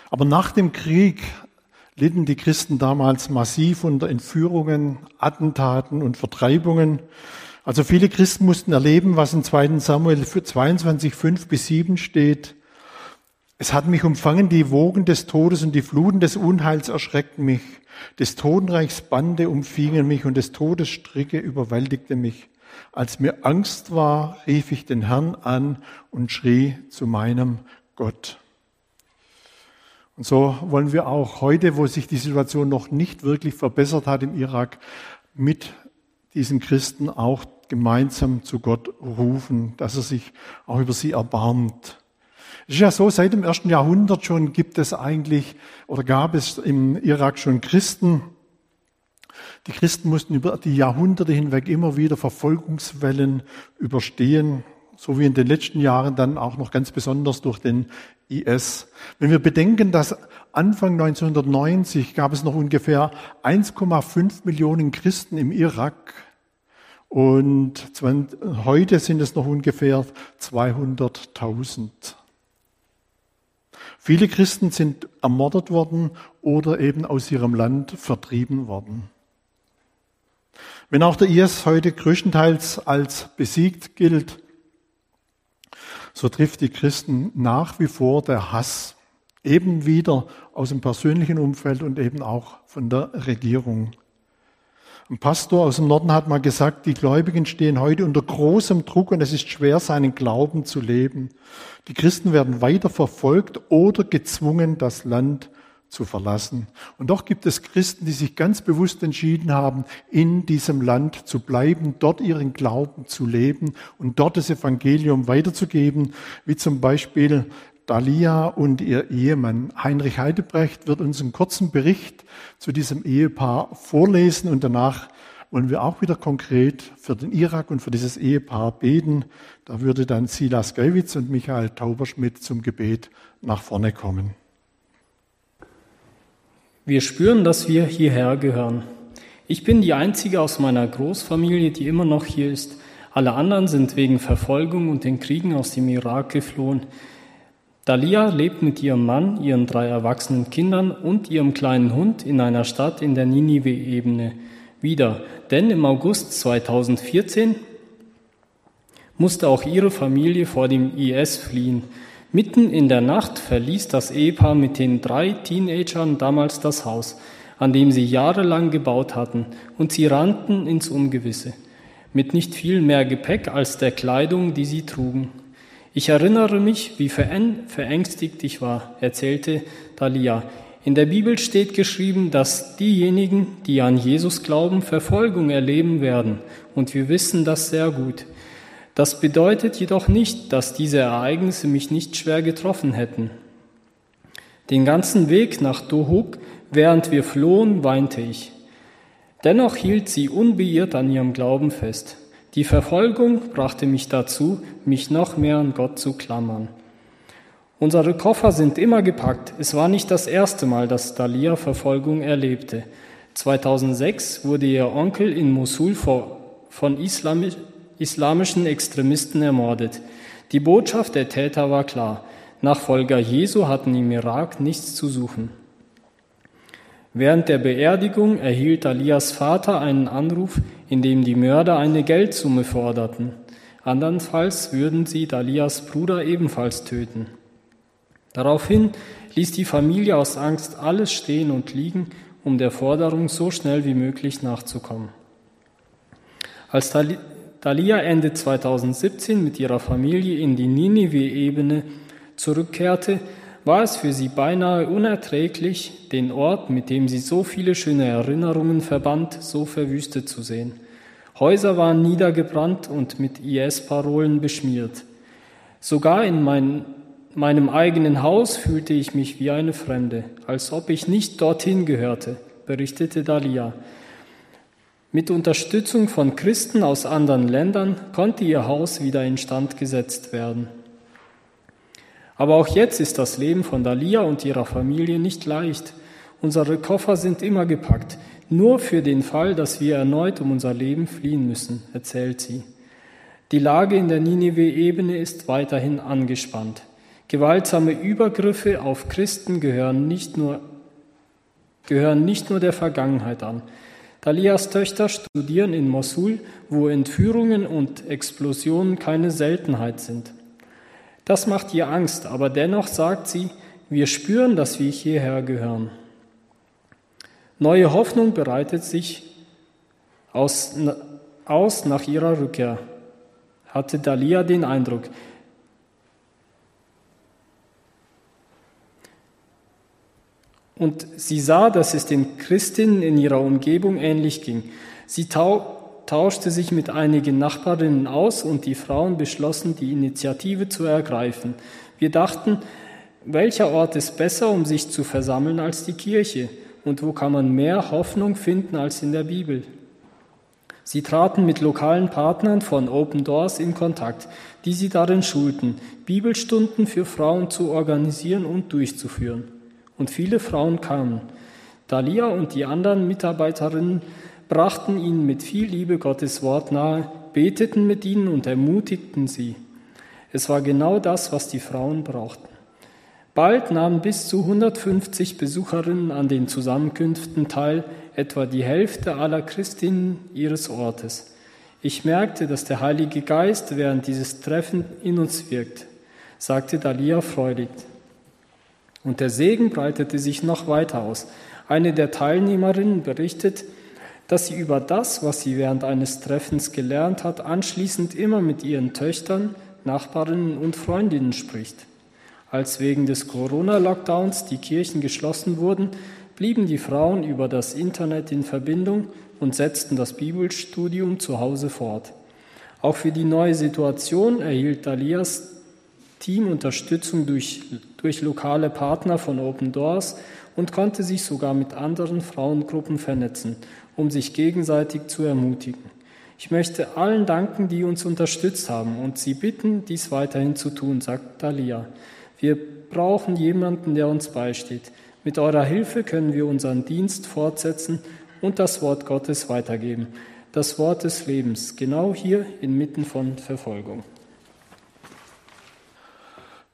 Aber nach dem Krieg litten die Christen damals massiv unter Entführungen, Attentaten und Vertreibungen. Also viele Christen mussten erleben, was in 2 Samuel 22, 5 bis 7 steht. Es hat mich umfangen, die Wogen des Todes und die Fluten des Unheils erschreckten mich. Des Totenreichs Bande umfingen mich und des Todes Stricke überwältigten mich. Als mir Angst war, rief ich den Herrn an und schrie zu meinem Gott. Und so wollen wir auch heute, wo sich die Situation noch nicht wirklich verbessert hat im Irak, mit diesen Christen auch gemeinsam zu Gott rufen, dass er sich auch über sie erbarmt. Es ist ja so, seit dem ersten Jahrhundert schon gibt es eigentlich oder gab es im Irak schon Christen. Die Christen mussten über die Jahrhunderte hinweg immer wieder Verfolgungswellen überstehen, so wie in den letzten Jahren dann auch noch ganz besonders durch den IS. Wenn wir bedenken, dass Anfang 1990 gab es noch ungefähr 1,5 Millionen Christen im Irak und heute sind es noch ungefähr 200.000. Viele Christen sind ermordet worden oder eben aus ihrem Land vertrieben worden. Wenn auch der IS heute größtenteils als besiegt gilt, so trifft die Christen nach wie vor der Hass, eben wieder aus dem persönlichen Umfeld und eben auch von der Regierung. Ein Pastor aus dem Norden hat mal gesagt, die Gläubigen stehen heute unter großem Druck und es ist schwer, seinen Glauben zu leben. Die Christen werden weiter verfolgt oder gezwungen, das Land zu verlassen. Und doch gibt es Christen, die sich ganz bewusst entschieden haben, in diesem Land zu bleiben, dort ihren Glauben zu leben und dort das Evangelium weiterzugeben, wie zum Beispiel Dalia und ihr Ehemann. Heinrich Heidebrecht wird uns einen kurzen Bericht zu diesem Ehepaar vorlesen und danach wollen wir auch wieder konkret für den Irak und für dieses Ehepaar beten. Da würde dann Silas Geiwitz und Michael Tauberschmidt zum Gebet nach vorne kommen. Wir spüren, dass wir hierher gehören. Ich bin die einzige aus meiner Großfamilie, die immer noch hier ist. Alle anderen sind wegen Verfolgung und den Kriegen aus dem Irak geflohen. Dalia lebt mit ihrem Mann, ihren drei erwachsenen Kindern und ihrem kleinen Hund in einer Stadt in der Ninive-Ebene wieder. Denn im August 2014 musste auch ihre Familie vor dem IS fliehen. Mitten in der Nacht verließ das Ehepaar mit den drei Teenagern damals das Haus. an dem sie jahrelang gebaut hatten, und sie rannten ins Ungewisse, mit nicht viel mehr Gepäck als der Kleidung, die sie trugen. Ich erinnere mich, wie verängstigt ich war, erzählte Thalia. In der Bibel steht geschrieben, dass diejenigen, die an Jesus glauben, Verfolgung erleben werden. Und wir wissen das sehr gut. Das bedeutet jedoch nicht, dass diese Ereignisse mich nicht schwer getroffen hätten. Den ganzen Weg nach Dohuk, während wir flohen, weinte ich. Dennoch hielt sie unbeirrt an ihrem Glauben fest. Die Verfolgung brachte mich dazu, mich noch mehr an Gott zu klammern. Unsere Koffer sind immer gepackt. Es war nicht das erste Mal, dass Dalia Verfolgung erlebte. 2006 wurde ihr Onkel in Mosul von islamischen Extremisten ermordet. Die Botschaft der Täter war klar. Nachfolger Jesu hatten im Irak nichts zu suchen. Während der Beerdigung erhielt Alias Vater einen Anruf, in dem die Mörder eine Geldsumme forderten. Andernfalls würden sie Dalias Bruder ebenfalls töten. Daraufhin ließ die Familie aus Angst alles stehen und liegen, um der Forderung so schnell wie möglich nachzukommen. Als Dalia Ende 2017 mit ihrer Familie in die Ninive-Ebene zurückkehrte, war es für sie beinahe unerträglich, den Ort, mit dem sie so viele schöne Erinnerungen verband, so verwüstet zu sehen. Häuser waren niedergebrannt und mit IS-Parolen beschmiert. Sogar in mein, meinem eigenen Haus fühlte ich mich wie eine Fremde, als ob ich nicht dorthin gehörte, berichtete Dalia. Mit Unterstützung von Christen aus anderen Ländern konnte ihr Haus wieder instand gesetzt werden. Aber auch jetzt ist das Leben von Dalia und ihrer Familie nicht leicht. Unsere Koffer sind immer gepackt, nur für den Fall, dass wir erneut um unser Leben fliehen müssen, erzählt sie. Die Lage in der Ninive-Ebene ist weiterhin angespannt. Gewaltsame Übergriffe auf Christen gehören nicht nur, gehören nicht nur der Vergangenheit an. Dalias Töchter studieren in Mosul, wo Entführungen und Explosionen keine Seltenheit sind. Das macht ihr Angst, aber dennoch sagt sie, wir spüren, dass wir hierher gehören. Neue Hoffnung bereitet sich aus, aus nach ihrer Rückkehr, hatte Dalia den Eindruck. Und sie sah, dass es den Christinnen in ihrer Umgebung ähnlich ging. Sie tau tauschte sich mit einigen Nachbarinnen aus und die Frauen beschlossen, die Initiative zu ergreifen. Wir dachten, welcher Ort ist besser, um sich zu versammeln als die Kirche? Und wo kann man mehr Hoffnung finden als in der Bibel? Sie traten mit lokalen Partnern von Open Doors in Kontakt, die sie darin schulten, Bibelstunden für Frauen zu organisieren und durchzuführen. Und viele Frauen kamen. Dalia und die anderen Mitarbeiterinnen brachten ihnen mit viel Liebe Gottes Wort nahe, beteten mit ihnen und ermutigten sie. Es war genau das, was die Frauen brauchten. Bald nahmen bis zu 150 Besucherinnen an den Zusammenkünften teil, etwa die Hälfte aller Christinnen ihres Ortes. Ich merkte, dass der Heilige Geist während dieses Treffens in uns wirkt, sagte Dalia freudig. Und der Segen breitete sich noch weiter aus. Eine der Teilnehmerinnen berichtet, dass sie über das, was sie während eines Treffens gelernt hat, anschließend immer mit ihren Töchtern, Nachbarinnen und Freundinnen spricht. Als wegen des Corona-Lockdowns die Kirchen geschlossen wurden, blieben die Frauen über das Internet in Verbindung und setzten das Bibelstudium zu Hause fort. Auch für die neue Situation erhielt Dalias Team Unterstützung durch, durch lokale Partner von Open Doors und konnte sich sogar mit anderen Frauengruppen vernetzen um sich gegenseitig zu ermutigen. Ich möchte allen danken, die uns unterstützt haben und Sie bitten, dies weiterhin zu tun, sagt Dalia. Wir brauchen jemanden, der uns beisteht. Mit eurer Hilfe können wir unseren Dienst fortsetzen und das Wort Gottes weitergeben. Das Wort des Lebens, genau hier inmitten von Verfolgung.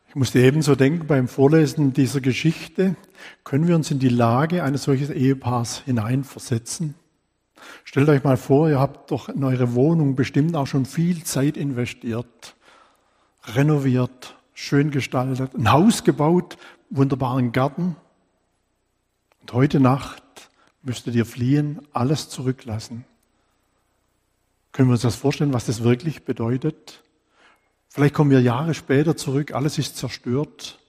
Ich musste ebenso denken beim Vorlesen dieser Geschichte, können wir uns in die Lage eines solchen Ehepaars hineinversetzen? Stellt euch mal vor, ihr habt doch in eure Wohnung bestimmt auch schon viel Zeit investiert, renoviert, schön gestaltet, ein Haus gebaut, wunderbaren Garten. Und heute Nacht müsstet ihr fliehen, alles zurücklassen. Können wir uns das vorstellen, was das wirklich bedeutet? Vielleicht kommen wir Jahre später zurück, alles ist zerstört.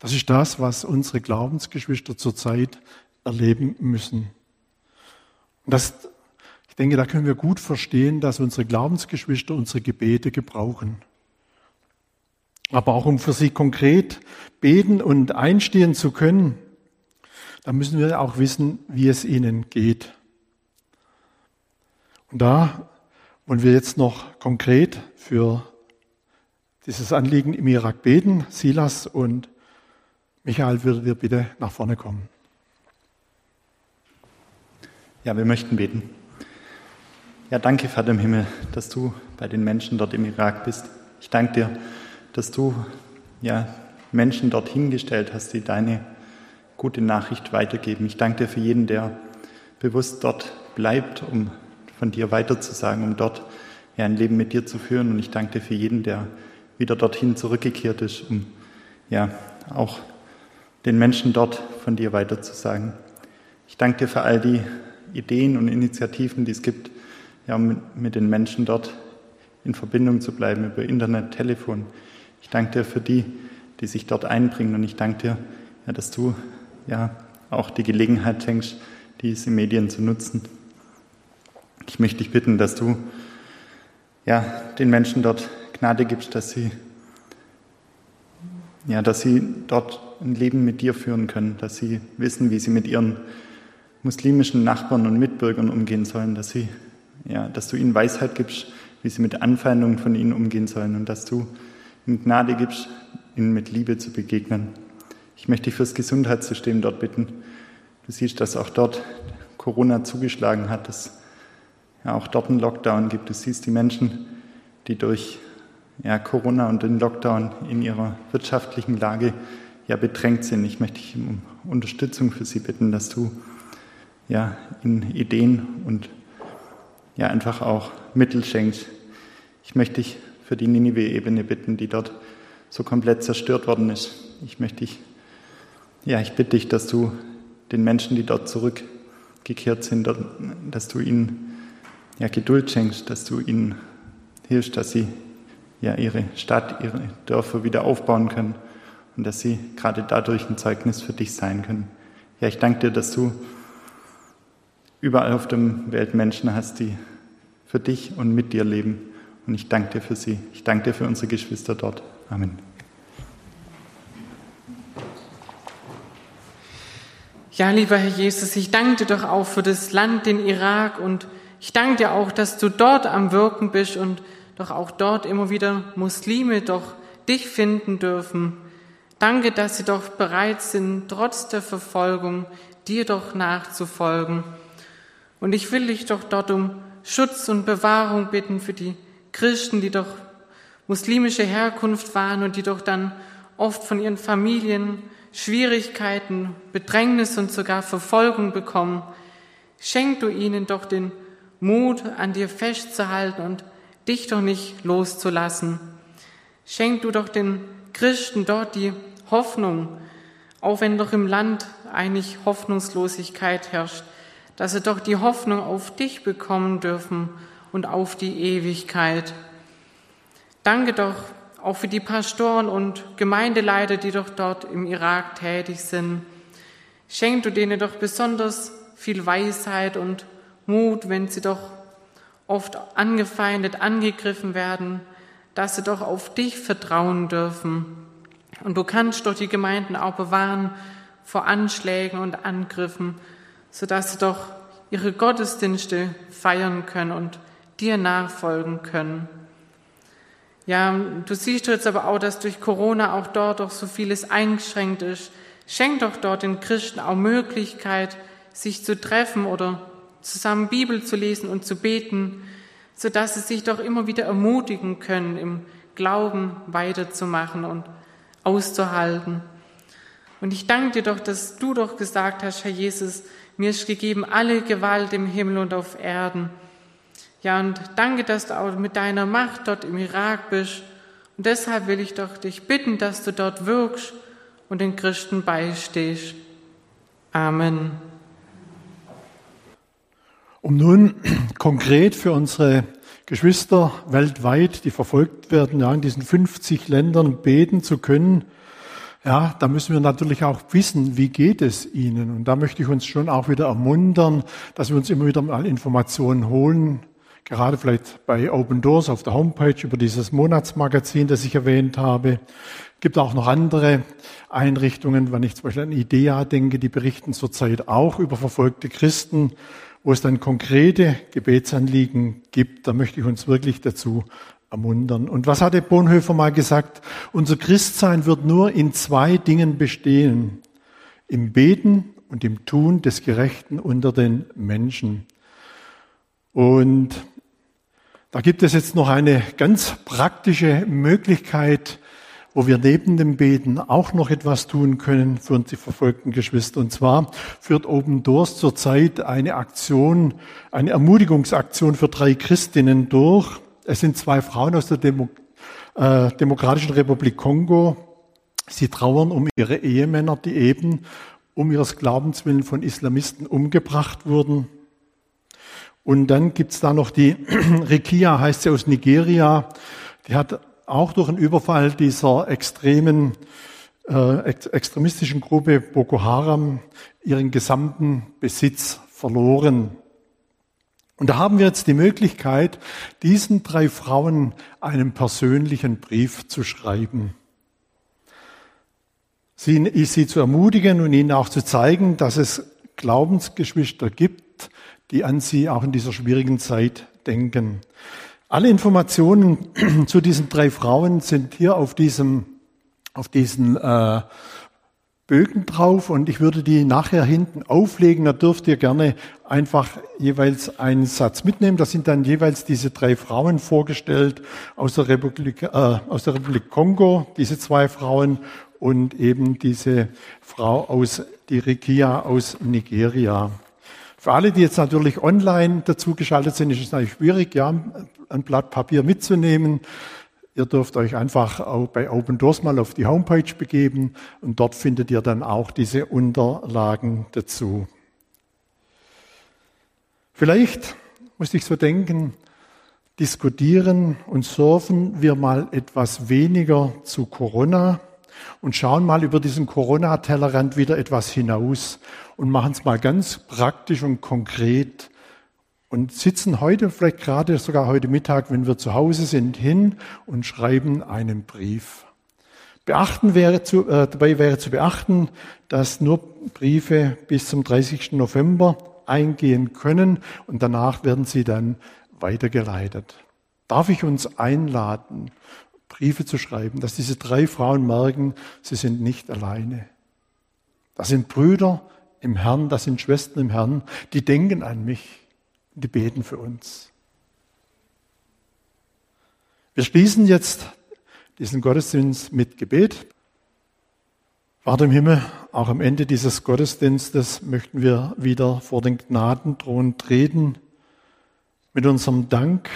Das ist das, was unsere Glaubensgeschwister zurzeit erleben müssen. Und das, ich denke, da können wir gut verstehen, dass unsere Glaubensgeschwister unsere Gebete gebrauchen. Aber auch um für sie konkret beten und einstehen zu können, da müssen wir auch wissen, wie es ihnen geht. Und da wollen wir jetzt noch konkret für dieses Anliegen im Irak beten. Silas und Michael, würdet ihr bitte nach vorne kommen. Ja, wir möchten beten. Ja, danke, Vater im Himmel, dass du bei den Menschen dort im Irak bist. Ich danke dir, dass du ja, Menschen dorthin gestellt hast, die deine gute Nachricht weitergeben. Ich danke dir für jeden, der bewusst dort bleibt, um von dir weiterzusagen, um dort ja, ein Leben mit dir zu führen. Und ich danke dir für jeden, der wieder dorthin zurückgekehrt ist, um ja auch den Menschen dort von dir weiterzusagen. Ich danke dir für all die Ideen und Initiativen, die es gibt, ja, um mit den Menschen dort in Verbindung zu bleiben über Internet, Telefon. Ich danke dir für die, die sich dort einbringen und ich danke dir, ja, dass du ja auch die Gelegenheit schenkst, diese Medien zu nutzen. Ich möchte dich bitten, dass du ja, den Menschen dort Gnade gibst, dass sie, ja, dass sie dort ein Leben mit dir führen können, dass sie wissen, wie sie mit ihren muslimischen Nachbarn und Mitbürgern umgehen sollen, dass sie, ja, dass du ihnen Weisheit gibst, wie sie mit Anfeindungen von ihnen umgehen sollen und dass du ihnen Gnade gibst, ihnen mit Liebe zu begegnen. Ich möchte dich fürs Gesundheitssystem dort bitten. Du siehst, dass auch dort Corona zugeschlagen hat, dass ja auch dort einen Lockdown gibt. Du siehst die Menschen, die durch ja, Corona und den Lockdown in ihrer wirtschaftlichen Lage ja bedrängt sind. Ich möchte dich um Unterstützung für sie bitten, dass du ja ihnen Ideen und ja einfach auch Mittel schenkst. Ich möchte dich für die Ninive-Ebene bitten, die dort so komplett zerstört worden ist. Ich möchte dich, ja, ich bitte dich, dass du den Menschen, die dort zurückgekehrt sind, dass du ihnen ja, Geduld schenkst, dass du ihnen hilfst, dass sie ja, ihre Stadt, ihre Dörfer wieder aufbauen können und dass sie gerade dadurch ein Zeugnis für dich sein können. Ja, ich danke dir, dass du überall auf der Welt Menschen hast, die für dich und mit dir leben. Und ich danke dir für sie. Ich danke dir für unsere Geschwister dort. Amen. Ja, lieber Herr Jesus, ich danke dir doch auch für das Land, den Irak und ich danke dir auch, dass du dort am Wirken bist und doch auch dort immer wieder Muslime doch dich finden dürfen. Danke, dass sie doch bereit sind, trotz der Verfolgung dir doch nachzufolgen. Und ich will dich doch dort um Schutz und Bewahrung bitten für die Christen, die doch muslimische Herkunft waren und die doch dann oft von ihren Familien Schwierigkeiten, Bedrängnis und sogar Verfolgung bekommen. Schenk du ihnen doch den Mut, an dir festzuhalten und dich doch nicht loszulassen. Schenk du doch den Christen dort die Hoffnung, auch wenn doch im Land eigentlich Hoffnungslosigkeit herrscht, dass sie doch die Hoffnung auf dich bekommen dürfen und auf die Ewigkeit. Danke doch auch für die Pastoren und Gemeindeleiter, die doch dort im Irak tätig sind. Schenk du denen doch besonders viel Weisheit und Mut, wenn sie doch oft angefeindet, angegriffen werden, dass sie doch auf dich vertrauen dürfen. Und du kannst doch die Gemeinden auch bewahren vor Anschlägen und Angriffen, sodass sie doch ihre Gottesdienste feiern können und dir nachfolgen können. Ja, du siehst jetzt aber auch, dass durch Corona auch dort doch so vieles eingeschränkt ist. Schenk doch dort den Christen auch Möglichkeit, sich zu treffen oder zusammen Bibel zu lesen und zu beten, so dass sie sich doch immer wieder ermutigen können, im Glauben weiterzumachen und auszuhalten. Und ich danke dir doch, dass du doch gesagt hast, Herr Jesus, mir ist gegeben alle Gewalt im Himmel und auf Erden. Ja, und danke, dass du auch mit deiner Macht dort im Irak bist. Und deshalb will ich doch dich bitten, dass du dort wirkst und den Christen beistehst. Amen. Um nun konkret für unsere Geschwister weltweit, die verfolgt werden, ja, in diesen 50 Ländern beten zu können, ja, da müssen wir natürlich auch wissen, wie geht es ihnen. Und da möchte ich uns schon auch wieder ermuntern, dass wir uns immer wieder mal Informationen holen, gerade vielleicht bei Open Doors auf der Homepage über dieses Monatsmagazin, das ich erwähnt habe. Es gibt auch noch andere Einrichtungen, wenn ich zum Beispiel an IDEA denke, die berichten zurzeit auch über verfolgte Christen, wo es dann konkrete Gebetsanliegen gibt. Da möchte ich uns wirklich dazu ermuntern. Und was hatte Bonhoeffer mal gesagt? Unser Christsein wird nur in zwei Dingen bestehen. Im Beten und im Tun des Gerechten unter den Menschen. Und da gibt es jetzt noch eine ganz praktische Möglichkeit, wo wir neben dem Beten auch noch etwas tun können für unsere verfolgten Geschwister. Und zwar führt Open Doors zurzeit eine Aktion, eine Ermutigungsaktion für drei Christinnen durch. Es sind zwei Frauen aus der Demo äh, Demokratischen Republik Kongo. Sie trauern um ihre Ehemänner, die eben um ihres Glaubens willen von Islamisten umgebracht wurden. Und dann gibt's da noch die Rekia, heißt sie aus Nigeria. Die hat auch durch einen Überfall dieser extremen, äh, extremistischen Gruppe Boko Haram ihren gesamten Besitz verloren. Und da haben wir jetzt die Möglichkeit, diesen drei Frauen einen persönlichen Brief zu schreiben. Sie, sie zu ermutigen und ihnen auch zu zeigen, dass es Glaubensgeschwister gibt, die an sie auch in dieser schwierigen Zeit denken. Alle Informationen zu diesen drei Frauen sind hier auf diesem, auf diesen äh, Bögen drauf und ich würde die nachher hinten auflegen. Da dürft ihr gerne einfach jeweils einen Satz mitnehmen. Da sind dann jeweils diese drei Frauen vorgestellt aus der Republik, äh, aus der Republik Kongo, diese zwei Frauen und eben diese Frau aus Dirikia aus Nigeria. Für alle, die jetzt natürlich online dazugeschaltet sind, ist es natürlich schwierig, ja, ein Blatt Papier mitzunehmen. Ihr dürft euch einfach bei Open Doors mal auf die Homepage begeben und dort findet ihr dann auch diese Unterlagen dazu. Vielleicht muss ich so denken, diskutieren und surfen wir mal etwas weniger zu Corona und schauen mal über diesen Corona-Tellerrand wieder etwas hinaus und machen es mal ganz praktisch und konkret und sitzen heute, vielleicht gerade sogar heute Mittag, wenn wir zu Hause sind, hin und schreiben einen Brief. Beachten wäre zu, äh, dabei wäre zu beachten, dass nur Briefe bis zum 30. November eingehen können und danach werden sie dann weitergeleitet. Darf ich uns einladen, Briefe zu schreiben, dass diese drei Frauen merken, sie sind nicht alleine. Das sind Brüder im Herrn, das sind Schwestern im Herrn, die denken an mich die beten für uns. Wir schließen jetzt diesen Gottesdienst mit Gebet. Vater im Himmel, auch am Ende dieses Gottesdienstes möchten wir wieder vor den Gnadenthron treten mit unserem Dank,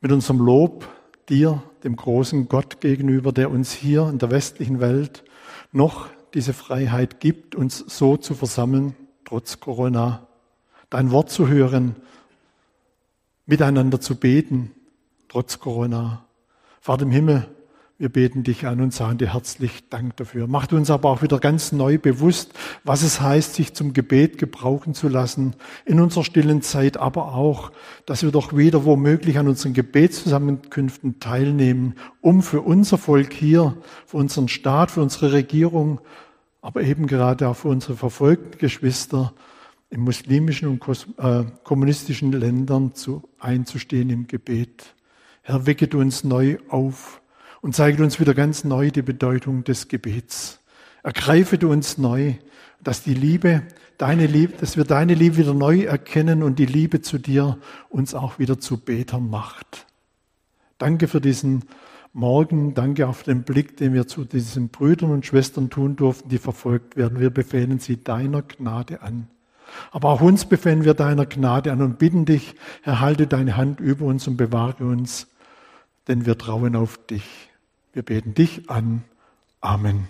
mit unserem Lob dir, dem großen Gott gegenüber, der uns hier in der westlichen Welt noch diese Freiheit gibt, uns so zu versammeln, trotz Corona dein Wort zu hören, miteinander zu beten, trotz Corona. Vater im Himmel, wir beten dich an und sagen dir herzlich Dank dafür. Macht uns aber auch wieder ganz neu bewusst, was es heißt, sich zum Gebet gebrauchen zu lassen in unserer stillen Zeit, aber auch, dass wir doch wieder womöglich an unseren Gebetszusammenkünften teilnehmen, um für unser Volk hier, für unseren Staat, für unsere Regierung, aber eben gerade auch für unsere verfolgten Geschwister in muslimischen und äh, kommunistischen Ländern zu, einzustehen im Gebet. Herr, wecket uns neu auf und zeigt uns wieder ganz neu die Bedeutung des Gebets. Ergreifet uns neu, dass die Liebe, deine Liebe, dass wir deine Liebe wieder neu erkennen und die Liebe zu dir uns auch wieder zu Betern macht. Danke für diesen Morgen. Danke auf den Blick, den wir zu diesen Brüdern und Schwestern tun durften, die verfolgt werden. Wir befehlen sie deiner Gnade an. Aber auch uns befehlen wir deiner Gnade an und bitten dich, erhalte deine Hand über uns und bewahre uns, denn wir trauen auf dich. Wir beten dich an. Amen.